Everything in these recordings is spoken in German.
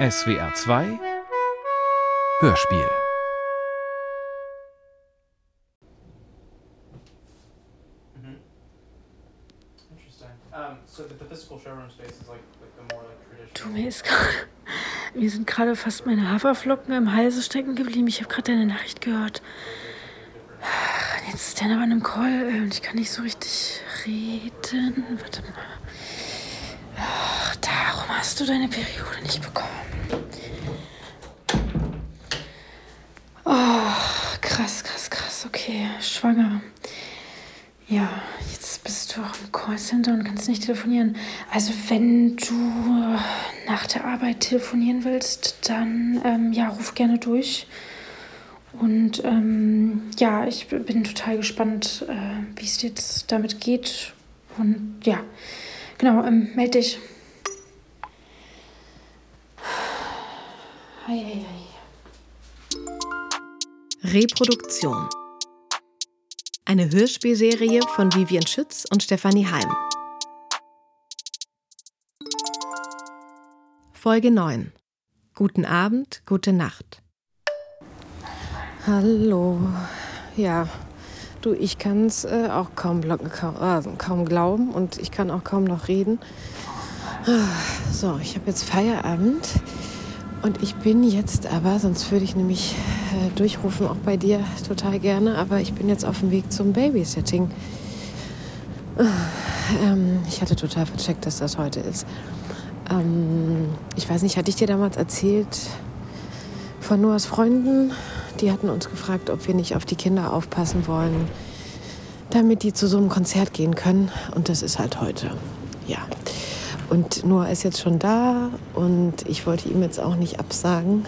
SWR 2 Hörspiel Du, mir ist gerade. Mir sind gerade fast meine Haferflocken im Halse stecken geblieben. Ich habe gerade deine Nachricht gehört. Jetzt ist der aber in einem Call äh, und ich kann nicht so richtig reden. Warte mal. Hast du deine Periode nicht bekommen. Oh, krass, krass, krass. Okay, schwanger. Ja, jetzt bist du auch im Callcenter und kannst nicht telefonieren. Also wenn du nach der Arbeit telefonieren willst, dann ähm, ja, ruf gerne durch. Und ähm, ja, ich bin total gespannt, äh, wie es jetzt damit geht. Und ja, genau, ähm, melde dich. Hi. Reproduktion. Eine Hörspielserie von Vivian Schütz und Stefanie Heim. Folge 9. Guten Abend, gute Nacht. Hallo. Ja, du, ich kann es äh, auch kaum, kaum, äh, kaum glauben und ich kann auch kaum noch reden. Ah, so, ich habe jetzt Feierabend und ich bin jetzt aber, sonst würde ich nämlich äh, durchrufen, auch bei dir total gerne, aber ich bin jetzt auf dem Weg zum Babysitting. Ah, ähm, ich hatte total vercheckt, dass das heute ist. Ähm, ich weiß nicht, hatte ich dir damals erzählt von Noahs Freunden? Die hatten uns gefragt, ob wir nicht auf die Kinder aufpassen wollen, damit die zu so einem Konzert gehen können. Und das ist halt heute. Ja. Und Noah ist jetzt schon da und ich wollte ihm jetzt auch nicht absagen.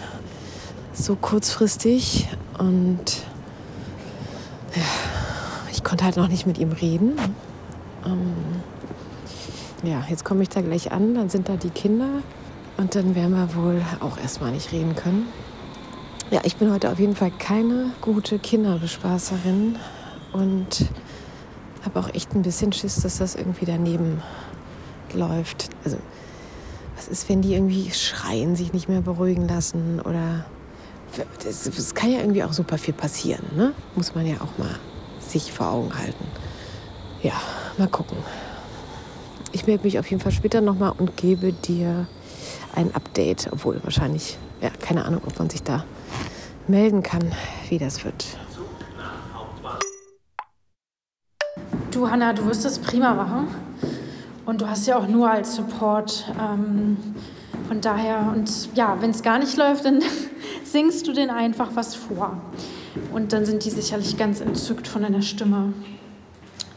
So kurzfristig. Und ja, ich konnte halt noch nicht mit ihm reden. Ähm, ja, jetzt komme ich da gleich an, dann sind da die Kinder und dann werden wir wohl auch erstmal nicht reden können. Ja, ich bin heute auf jeden Fall keine gute Kinderbespaßerin und habe auch echt ein bisschen Schiss, dass das irgendwie daneben läuft. Also, was ist, wenn die irgendwie schreien, sich nicht mehr beruhigen lassen oder. Es kann ja irgendwie auch super viel passieren, ne? Muss man ja auch mal sich vor Augen halten. Ja, mal gucken. Ich melde mich auf jeden Fall später nochmal und gebe dir ein Update, obwohl wahrscheinlich, ja, keine Ahnung, ob man sich da melden kann, wie das wird. Du, Hanna, du wirst das prima machen. Und du hast ja auch nur als Support. Ähm, von daher, und ja, wenn es gar nicht läuft, dann singst du denen einfach was vor. Und dann sind die sicherlich ganz entzückt von deiner Stimme.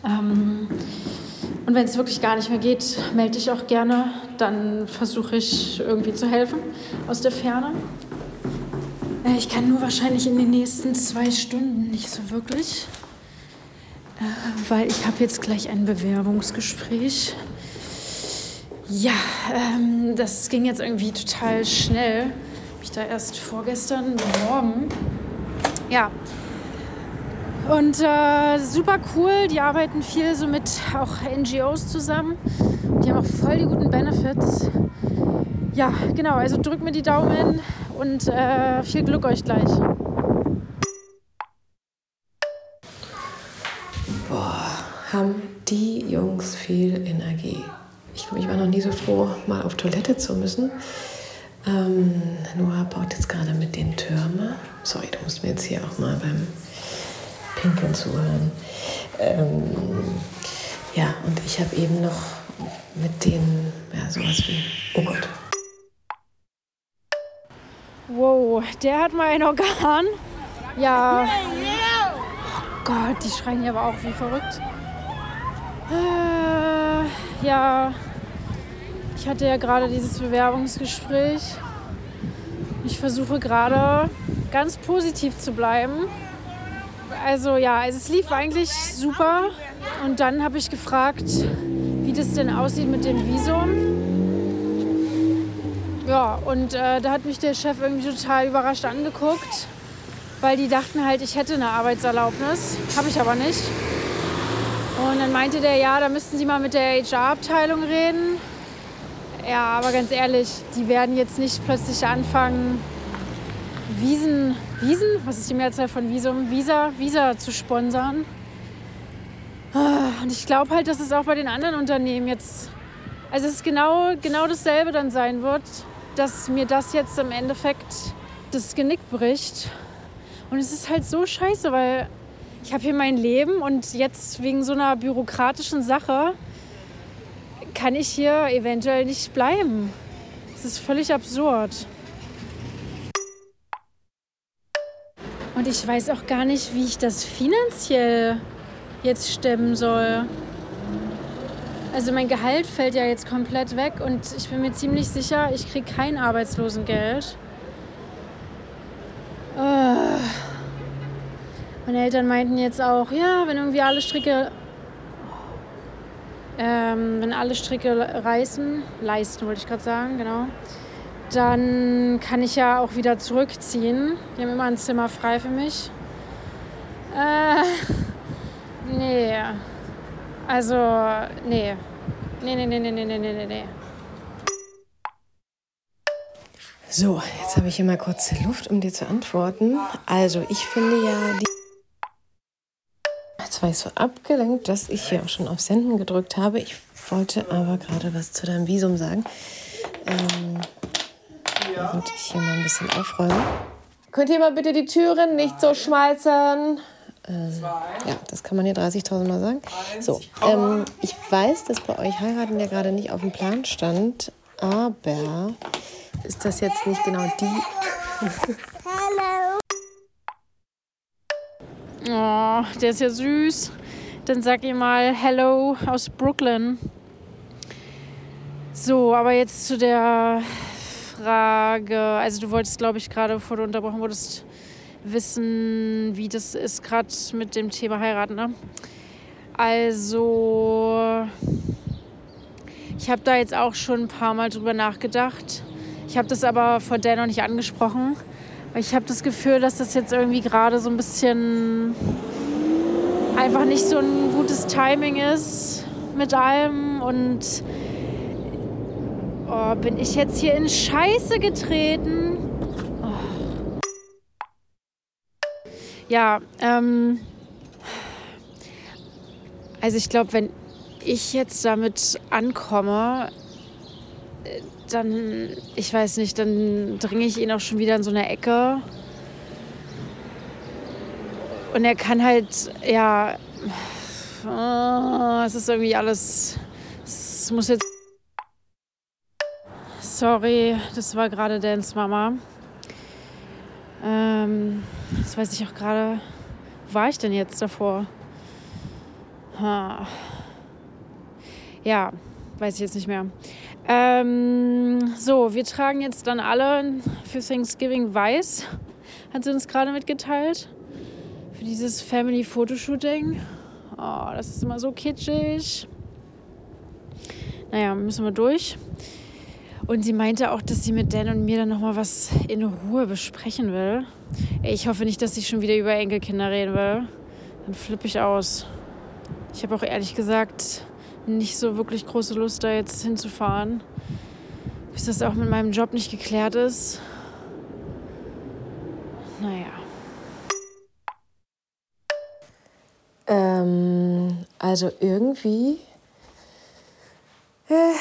Ähm, und wenn es wirklich gar nicht mehr geht, melde dich auch gerne. Dann versuche ich irgendwie zu helfen aus der Ferne. Äh, ich kann nur wahrscheinlich in den nächsten zwei Stunden nicht so wirklich, äh, weil ich habe jetzt gleich ein Bewerbungsgespräch. Ja, ähm, das ging jetzt irgendwie total schnell. Mich da erst vorgestern beworben. Ja. Und äh, super cool, die arbeiten viel so mit auch NGOs zusammen. Die haben auch voll die guten Benefits. Ja, genau, also drückt mir die Daumen und äh, viel Glück euch gleich. Boah, haben die Jungs viel Energie. Ich, war noch nie so froh, mal auf Toilette zu müssen. Ähm, Noah baut jetzt gerade mit den Türmen. Sorry, du musst mir jetzt hier auch mal beim Pinkeln zuhören. Ähm, ja, und ich habe eben noch mit denen, ja, sowas wie, oh Gott, Wow, der hat mal ein Organ. Ja. Oh Gott, die schreien hier aber auch wie verrückt. Äh, ja, ich hatte ja gerade dieses Bewerbungsgespräch. Ich versuche gerade ganz positiv zu bleiben. Also ja, also es lief eigentlich super. Und dann habe ich gefragt, wie das denn aussieht mit dem Visum. Ja, und äh, da hat mich der Chef irgendwie total überrascht angeguckt, weil die dachten halt, ich hätte eine Arbeitserlaubnis. Habe ich aber nicht. Und dann meinte der, ja, da müssten Sie mal mit der HR-Abteilung reden. Ja, aber ganz ehrlich, die werden jetzt nicht plötzlich anfangen, Wiesen, Wiesen, was ist die Mehrzahl von Visum? Visa, Visa zu sponsern. Ah, und ich glaube halt, dass es auch bei den anderen Unternehmen jetzt, also es ist genau, genau dasselbe dann sein wird, dass mir das jetzt im Endeffekt das Genick bricht. Und es ist halt so scheiße, weil ich habe hier mein Leben und jetzt wegen so einer bürokratischen Sache kann ich hier eventuell nicht bleiben. Es ist völlig absurd. Und ich weiß auch gar nicht, wie ich das finanziell jetzt stemmen soll. Also mein Gehalt fällt ja jetzt komplett weg und ich bin mir ziemlich sicher, ich kriege kein Arbeitslosengeld. Uh. Meine Eltern meinten jetzt auch, ja, wenn irgendwie alle Stricke ähm, wenn alle Stricke reißen, leisten wollte ich gerade sagen, genau, dann kann ich ja auch wieder zurückziehen. Die haben immer ein Zimmer frei für mich. Äh, nee. Also, nee. Nee, nee, nee, nee, nee, nee, nee, nee. So, jetzt habe ich hier mal kurz Luft, um dir zu antworten. Also, ich finde ja, die Jetzt war ich so abgelenkt, dass ich hier auch schon auf Senden gedrückt habe. Ich wollte aber gerade was zu deinem Visum sagen. Ähm, da wollte ich hier mal ein bisschen aufräumen. Könnt ihr mal bitte die Türen nicht so schmalzen? Äh, ja, das kann man hier 30.000 Mal sagen. So, ähm, ich weiß, dass bei euch heiraten ja gerade nicht auf dem Plan stand, aber ist das jetzt nicht genau die. Hallo. Oh, der ist ja süß. Dann sag ihr mal Hello aus Brooklyn. So, aber jetzt zu der Frage. Also du wolltest, glaube ich, gerade, bevor du unterbrochen wurdest, wissen, wie das ist gerade mit dem Thema heiraten. Ne? Also, ich habe da jetzt auch schon ein paar Mal drüber nachgedacht. Ich habe das aber vor der noch nicht angesprochen. Ich habe das Gefühl, dass das jetzt irgendwie gerade so ein bisschen einfach nicht so ein gutes Timing ist mit allem und oh, bin ich jetzt hier in Scheiße getreten. Oh. Ja, ähm, also ich glaube, wenn ich jetzt damit ankomme, dann, ich weiß nicht, dann dringe ich ihn auch schon wieder in so eine Ecke. Und er kann halt, ja, oh, es ist irgendwie alles, es muss jetzt. Sorry, das war gerade Dans Mama. Ähm, das weiß ich auch gerade. Wo war ich denn jetzt davor? Ha. Ja, weiß ich jetzt nicht mehr. Ähm, so, wir tragen jetzt dann alle für Thanksgiving weiß, hat sie uns gerade mitgeteilt. Für dieses Family Fotoshooting. Oh, das ist immer so kitschig. Naja, müssen wir durch. Und sie meinte auch, dass sie mit Dan und mir dann nochmal was in Ruhe besprechen will. Ich hoffe nicht, dass sie schon wieder über Enkelkinder reden will. Dann flippe ich aus. Ich habe auch ehrlich gesagt nicht so wirklich große Lust, da jetzt hinzufahren, bis das auch mit meinem Job nicht geklärt ist. Naja. Ähm, also irgendwie. Äh,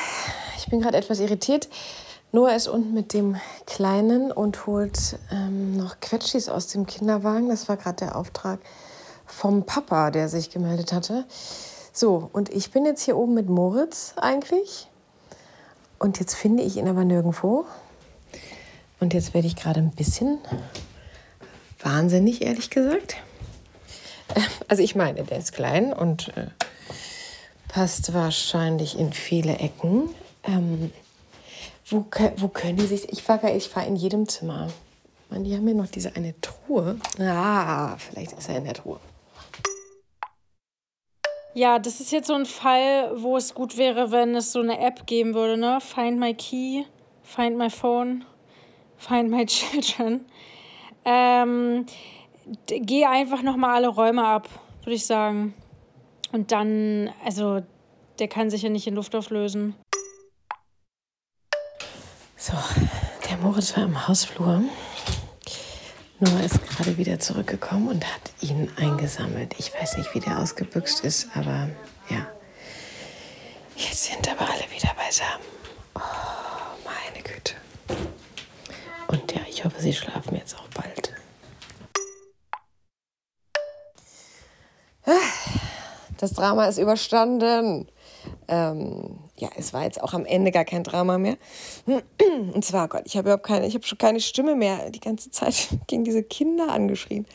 ich bin gerade etwas irritiert. Noah ist unten mit dem Kleinen und holt ähm, noch Quetschis aus dem Kinderwagen. Das war gerade der Auftrag vom Papa, der sich gemeldet hatte. So, und ich bin jetzt hier oben mit Moritz eigentlich. Und jetzt finde ich ihn aber nirgendwo. Und jetzt werde ich gerade ein bisschen wahnsinnig, ehrlich gesagt. Also ich meine, der ist klein und äh, passt wahrscheinlich in viele Ecken. Ähm, wo, wo können die sich... Ich fahre ich fahr in jedem Zimmer. Man, die haben hier noch diese eine Truhe. Ah, vielleicht ist er in der Truhe. Ja, das ist jetzt so ein Fall, wo es gut wäre, wenn es so eine App geben würde, ne? Find my key, find my phone, find my children. Ähm, geh einfach nochmal alle Räume ab, würde ich sagen. Und dann, also, der kann sich ja nicht in Luft auflösen. So, der Moritz war im Hausflur. Noah ist gerade wieder zurückgekommen und hat ihn eingesammelt. Ich weiß nicht, wie der ausgebüxt ist, aber ja. Jetzt sind aber alle wieder beisammen. Oh, meine Güte. Und ja, ich hoffe, sie schlafen jetzt auch bald. Das Drama ist überstanden. Ähm, ja, es war jetzt auch am Ende gar kein Drama mehr. Und zwar, Gott, ich habe überhaupt keine, ich habe schon keine Stimme mehr die ganze Zeit gegen diese Kinder angeschrien.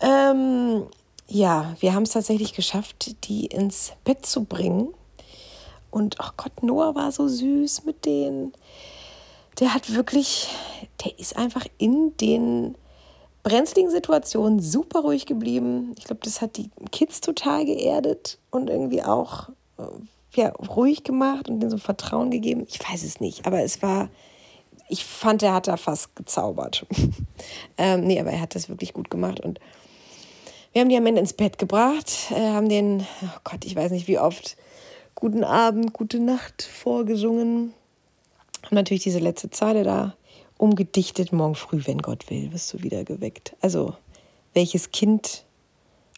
Ähm, ja, wir haben es tatsächlich geschafft, die ins Bett zu bringen. Und ach Gott, Noah war so süß mit denen. Der hat wirklich, der ist einfach in den brenzligen Situationen super ruhig geblieben. Ich glaube, das hat die Kids total geerdet und irgendwie auch äh, ja, ruhig gemacht und denen so Vertrauen gegeben. Ich weiß es nicht, aber es war, ich fand, er hat da fast gezaubert. ähm, nee, aber er hat das wirklich gut gemacht und wir haben die am Ende ins Bett gebracht, äh, haben den, oh Gott, ich weiß nicht wie oft, guten Abend, gute Nacht vorgesungen. Haben natürlich diese letzte Zeile da umgedichtet. Morgen früh, wenn Gott will, wirst du wieder geweckt. Also, welches Kind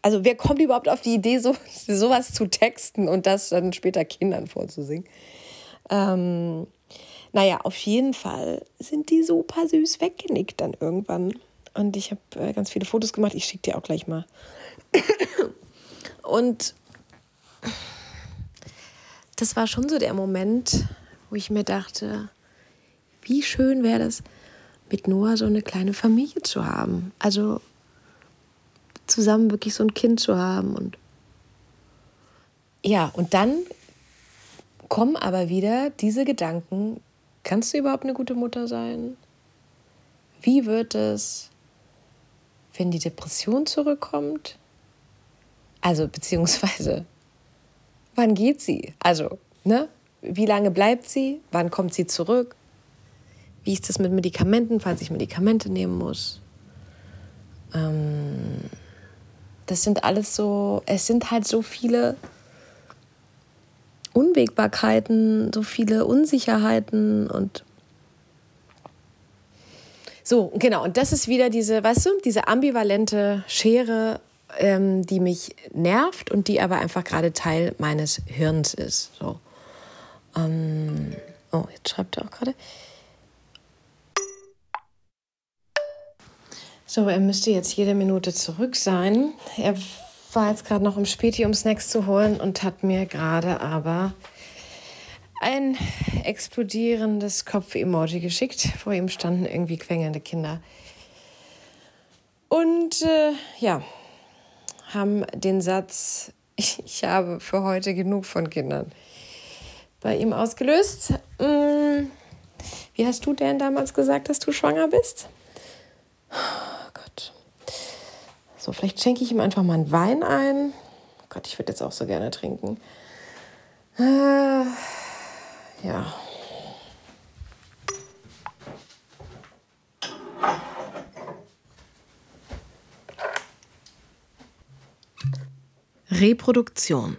also wer kommt überhaupt auf die Idee, so sowas zu texten und das dann später Kindern vorzusingen? Ähm, naja, auf jeden Fall sind die super süß weggenickt dann irgendwann. Und ich habe äh, ganz viele Fotos gemacht. Ich schicke dir auch gleich mal. Und das war schon so der Moment, wo ich mir dachte, wie schön wäre das, mit Noah so eine kleine Familie zu haben. Also zusammen wirklich so ein Kind zu haben. Und ja, und dann kommen aber wieder diese Gedanken, kannst du überhaupt eine gute Mutter sein? Wie wird es, wenn die Depression zurückkommt? Also, beziehungsweise, wann geht sie? Also, ne? Wie lange bleibt sie? Wann kommt sie zurück? Wie ist das mit Medikamenten, falls ich Medikamente nehmen muss? Ähm, das sind alles so, es sind halt so viele Unwägbarkeiten, so viele Unsicherheiten und so, genau, und das ist wieder diese, weißt du, diese ambivalente Schere, ähm, die mich nervt und die aber einfach gerade Teil meines Hirns ist. So. Ähm, oh, jetzt schreibt er auch gerade. So, er müsste jetzt jede Minute zurück sein. Er war jetzt gerade noch im Späti, um Snacks zu holen und hat mir gerade aber ein explodierendes Kopf-Emoji geschickt. Vor ihm standen irgendwie quengelnde Kinder. Und äh, ja, haben den Satz, ich habe für heute genug von Kindern, bei ihm ausgelöst. Hm, wie hast du denn damals gesagt, dass du schwanger bist? So, vielleicht schenke ich ihm einfach mal einen Wein ein. Oh Gott, ich würde jetzt auch so gerne trinken. Äh, ja. Reproduktion.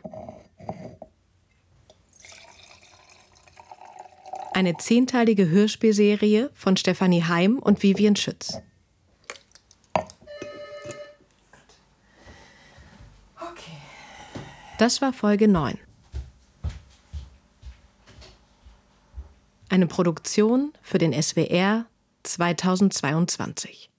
Eine zehnteilige Hörspielserie von Stefanie Heim und Vivian Schütz. Das war Folge 9. Eine Produktion für den SWR 2022.